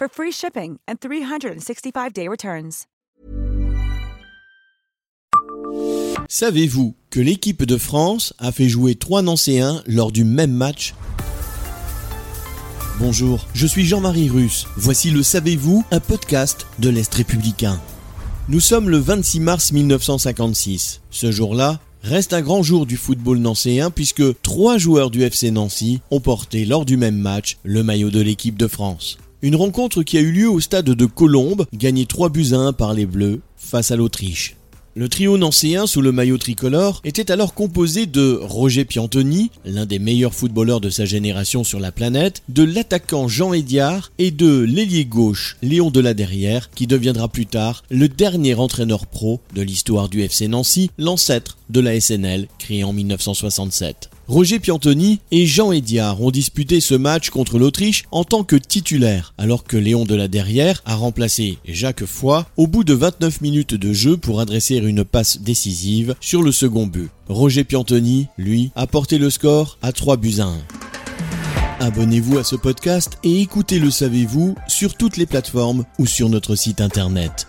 for free shipping and 365-day returns. Savez-vous que l'équipe de France a fait jouer trois Nancéens lors du même match? Bonjour, je suis Jean-Marie Russe. Voici le Savez-vous, un podcast de l'Est républicain. Nous sommes le 26 mars 1956. Ce jour-là, reste un grand jour du football nancéen puisque trois joueurs du FC Nancy ont porté lors du même match le maillot de l'équipe de France. Une rencontre qui a eu lieu au stade de Colombes, gagné 3 buts à 1 par les Bleus face à l'Autriche. Le trio nancéen sous le maillot tricolore était alors composé de Roger Piantoni, l'un des meilleurs footballeurs de sa génération sur la planète, de l'attaquant Jean Ediard et de l'ailier gauche Léon Deladerrière qui deviendra plus tard le dernier entraîneur pro de l'histoire du FC Nancy, l'ancêtre de la SNL créé en 1967. Roger Piantoni et Jean Ediard ont disputé ce match contre l'Autriche en tant que titulaire, alors que Léon de la Derrière a remplacé Jacques Foy au bout de 29 minutes de jeu pour adresser une passe décisive sur le second but. Roger Piantoni, lui, a porté le score à 3 buts à 1. Abonnez-vous à ce podcast et écoutez Le Savez-vous sur toutes les plateformes ou sur notre site internet.